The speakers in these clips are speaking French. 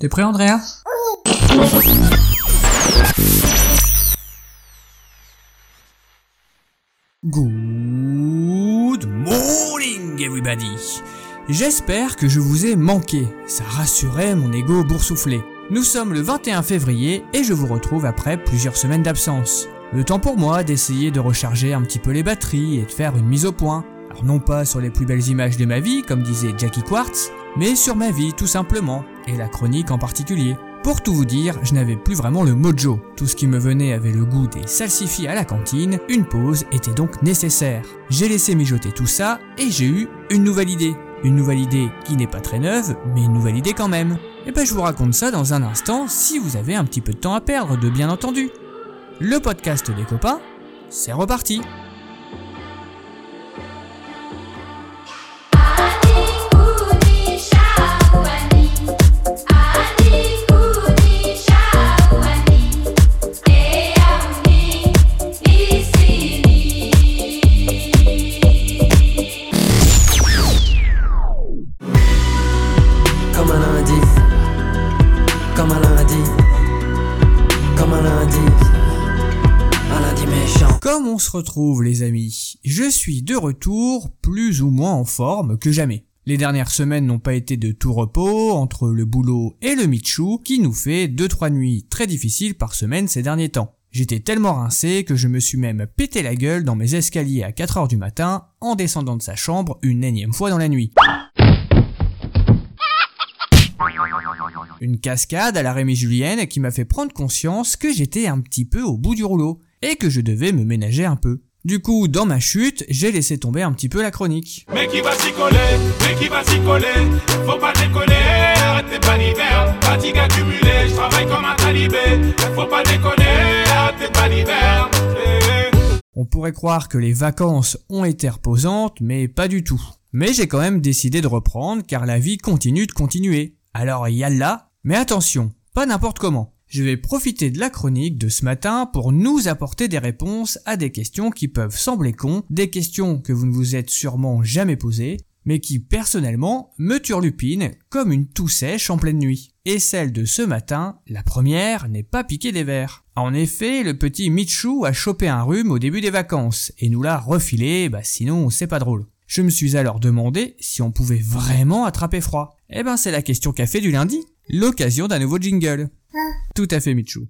T'es prêt Andrea? Good morning everybody J'espère que je vous ai manqué, ça rassurait mon ego boursouflé. Nous sommes le 21 février et je vous retrouve après plusieurs semaines d'absence. Le temps pour moi d'essayer de recharger un petit peu les batteries et de faire une mise au point. Alors non pas sur les plus belles images de ma vie, comme disait Jackie Quartz, mais sur ma vie tout simplement, et la chronique en particulier. Pour tout vous dire, je n'avais plus vraiment le mojo. Tout ce qui me venait avait le goût des salsifis à la cantine, une pause était donc nécessaire. J'ai laissé mijoter tout ça et j'ai eu une nouvelle idée. Une nouvelle idée qui n'est pas très neuve, mais une nouvelle idée quand même. Et ben je vous raconte ça dans un instant si vous avez un petit peu de temps à perdre, de bien entendu. Le podcast des copains, c'est reparti. Comme comme on se retrouve les amis? Je suis de retour plus ou moins en forme que jamais. Les dernières semaines n'ont pas été de tout repos entre le boulot et le Michou qui nous fait 2-3 nuits très difficiles par semaine ces derniers temps. J'étais tellement rincé que je me suis même pété la gueule dans mes escaliers à 4 heures du matin en descendant de sa chambre une énième fois dans la nuit. Une cascade à la Rémi Julienne qui m'a fait prendre conscience que j'étais un petit peu au bout du rouleau et que je devais me ménager un peu. Du coup, dans ma chute, j'ai laissé tomber un petit peu la chronique. Mais qui va s'y coller, mais qui va s'y coller? Faut pas déconner, arrête tes balivernes Fatigue accumulée, je travaille comme un talibé Faut pas déconner, arrête tes balivernes. On pourrait croire que les vacances ont été reposantes, mais pas du tout. Mais j'ai quand même décidé de reprendre car la vie continue de continuer. Alors yalla, mais attention, pas n'importe comment. Je vais profiter de la chronique de ce matin pour nous apporter des réponses à des questions qui peuvent sembler cons, des questions que vous ne vous êtes sûrement jamais posées, mais qui personnellement me turlupinent comme une toux sèche en pleine nuit. Et celle de ce matin, la première, n'est pas piquée des verres. En effet, le petit Michou a chopé un rhume au début des vacances et nous l'a refilé, bah sinon c'est pas drôle. Je me suis alors demandé si on pouvait vraiment attraper froid. Eh ben c'est la question café du lundi, l'occasion d'un nouveau jingle. Tout à fait Michou.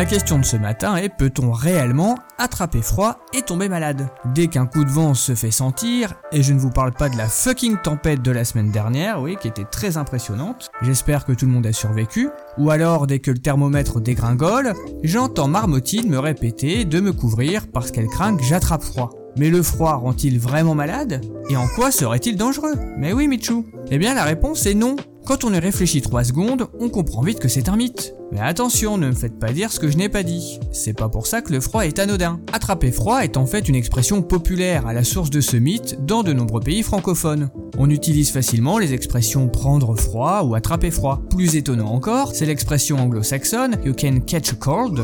La question de ce matin est peut-on réellement attraper froid et tomber malade? Dès qu'un coup de vent se fait sentir, et je ne vous parle pas de la fucking tempête de la semaine dernière, oui, qui était très impressionnante, j'espère que tout le monde a survécu, ou alors dès que le thermomètre dégringole, j'entends Marmotine me répéter de me couvrir parce qu'elle craint que j'attrape froid. Mais le froid rend-il vraiment malade? Et en quoi serait-il dangereux? Mais oui Michou. Eh bien la réponse est non quand on y réfléchit 3 secondes, on comprend vite que c'est un mythe. Mais attention, ne me faites pas dire ce que je n'ai pas dit. C'est pas pour ça que le froid est anodin. Attraper froid est en fait une expression populaire à la source de ce mythe dans de nombreux pays francophones. On utilise facilement les expressions prendre froid ou attraper froid. Plus étonnant encore, c'est l'expression anglo-saxonne You can catch a cold.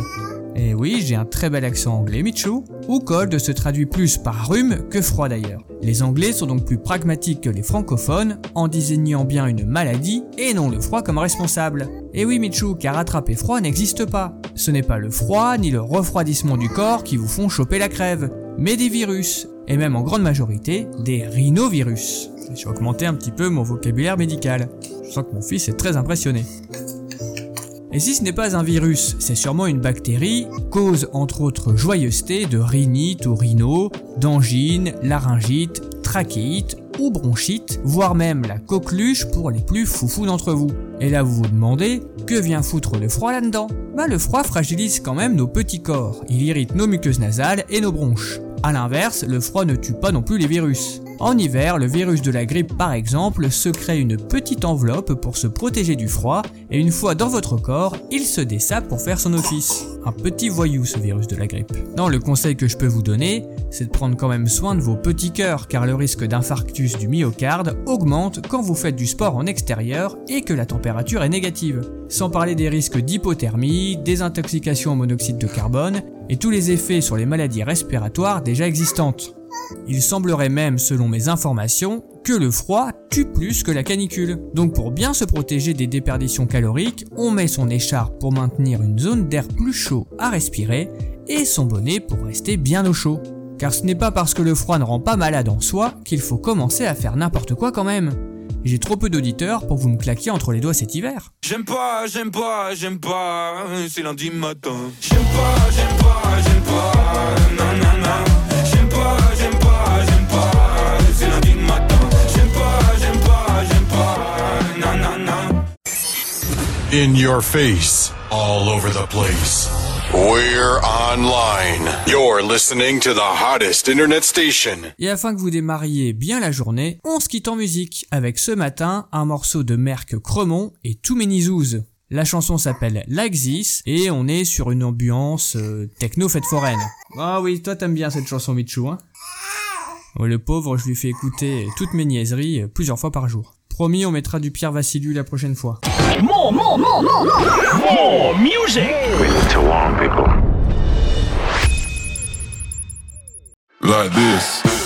Et oui, j'ai un très bel accent anglais, Michou. Ou cold se traduit plus par rhume que froid d'ailleurs. Les anglais sont donc plus pragmatiques que les francophones en désignant bien une maladie et non le froid comme responsable. Et oui Michou, car attraper froid n'existe pas. Ce n'est pas le froid ni le refroidissement du corps qui vous font choper la crève, mais des virus, et même en grande majorité des rhinovirus. J'ai augmenté un petit peu mon vocabulaire médical. Je sens que mon fils est très impressionné. Et si ce n'est pas un virus, c'est sûrement une bactérie, cause entre autres joyeuseté de rhinite ou rhino, d'angine, laryngite, trachéite ou bronchite, voire même la coqueluche pour les plus foufous d'entre vous. Et là vous vous demandez, que vient foutre le froid là-dedans? Bah le froid fragilise quand même nos petits corps, il irrite nos muqueuses nasales et nos bronches. A l'inverse, le froid ne tue pas non plus les virus. En hiver, le virus de la grippe par exemple se crée une petite enveloppe pour se protéger du froid et une fois dans votre corps, il se dessape pour faire son office. Un petit voyou ce virus de la grippe. Non, le conseil que je peux vous donner, c'est de prendre quand même soin de vos petits cœurs car le risque d'infarctus du myocarde augmente quand vous faites du sport en extérieur et que la température est négative. Sans parler des risques d'hypothermie, désintoxication au monoxyde de carbone et tous les effets sur les maladies respiratoires déjà existantes. Il semblerait même, selon mes informations, que le froid tue plus que la canicule. Donc pour bien se protéger des déperditions caloriques, on met son écharpe pour maintenir une zone d'air plus chaud à respirer et son bonnet pour rester bien au chaud. Car ce n'est pas parce que le froid ne rend pas malade en soi qu'il faut commencer à faire n'importe quoi quand même. J'ai trop peu d'auditeurs pour vous me claquer entre les doigts cet hiver. J'aime pas, j'aime pas, j'aime pas, c'est lundi matin. J'aime pas, j'aime pas, j'aime pas, In your face, all over the place. We're online. You're listening to the hottest internet station. Et afin que vous démarriez bien la journée, on se quitte en musique avec ce matin un morceau de Merck Cremont et Zoos. La chanson s'appelle Like This et on est sur une ambiance euh, techno fête foraine. Ah oui, toi t'aimes bien cette chanson Michou, hein? Oh, Le pauvre, je lui fais écouter toutes mes niaiseries euh, plusieurs fois par jour. Promis, on mettra du Pierre Vassiliou la prochaine fois. More, more, more, more, more, more music. We live too long, people. Like this.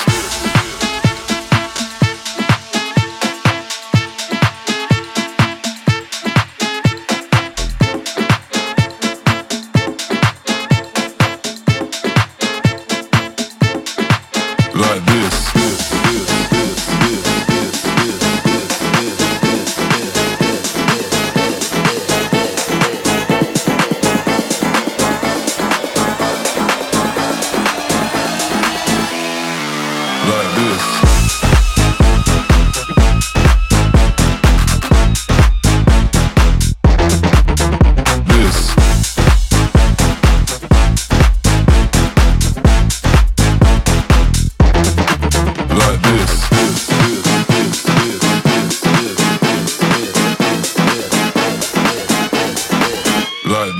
Like this.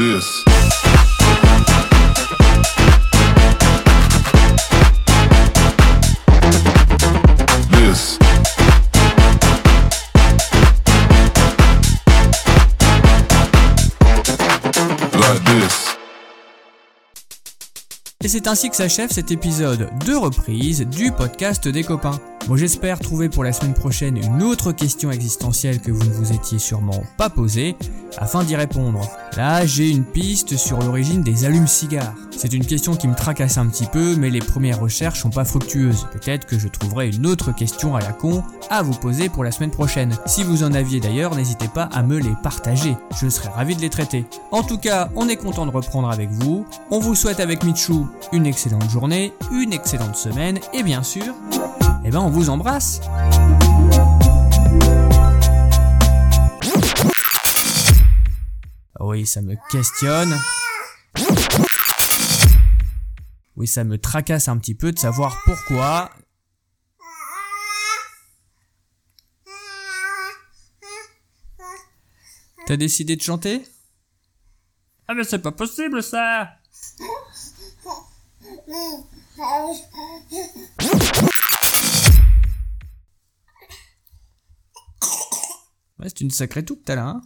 This. Et c'est ainsi que s'achève cet épisode de reprise du podcast des copains. Bon, j'espère trouver pour la semaine prochaine une autre question existentielle que vous ne vous étiez sûrement pas posée, afin d'y répondre. Là, j'ai une piste sur l'origine des allumes-cigares. C'est une question qui me tracasse un petit peu, mais les premières recherches sont pas fructueuses. Peut-être que je trouverai une autre question à la con à vous poser pour la semaine prochaine. Si vous en aviez d'ailleurs, n'hésitez pas à me les partager. Je serai ravi de les traiter. En tout cas, on est content de reprendre avec vous. On vous souhaite avec Michou une excellente journée, une excellente semaine, et bien sûr, eh ben on vous embrasse. Oui, ça me questionne. Oui, ça me tracasse un petit peu de savoir pourquoi. T'as décidé de chanter? Ah mais c'est pas possible ça Ouais, c'est une sacrée toupe, t'as là, hein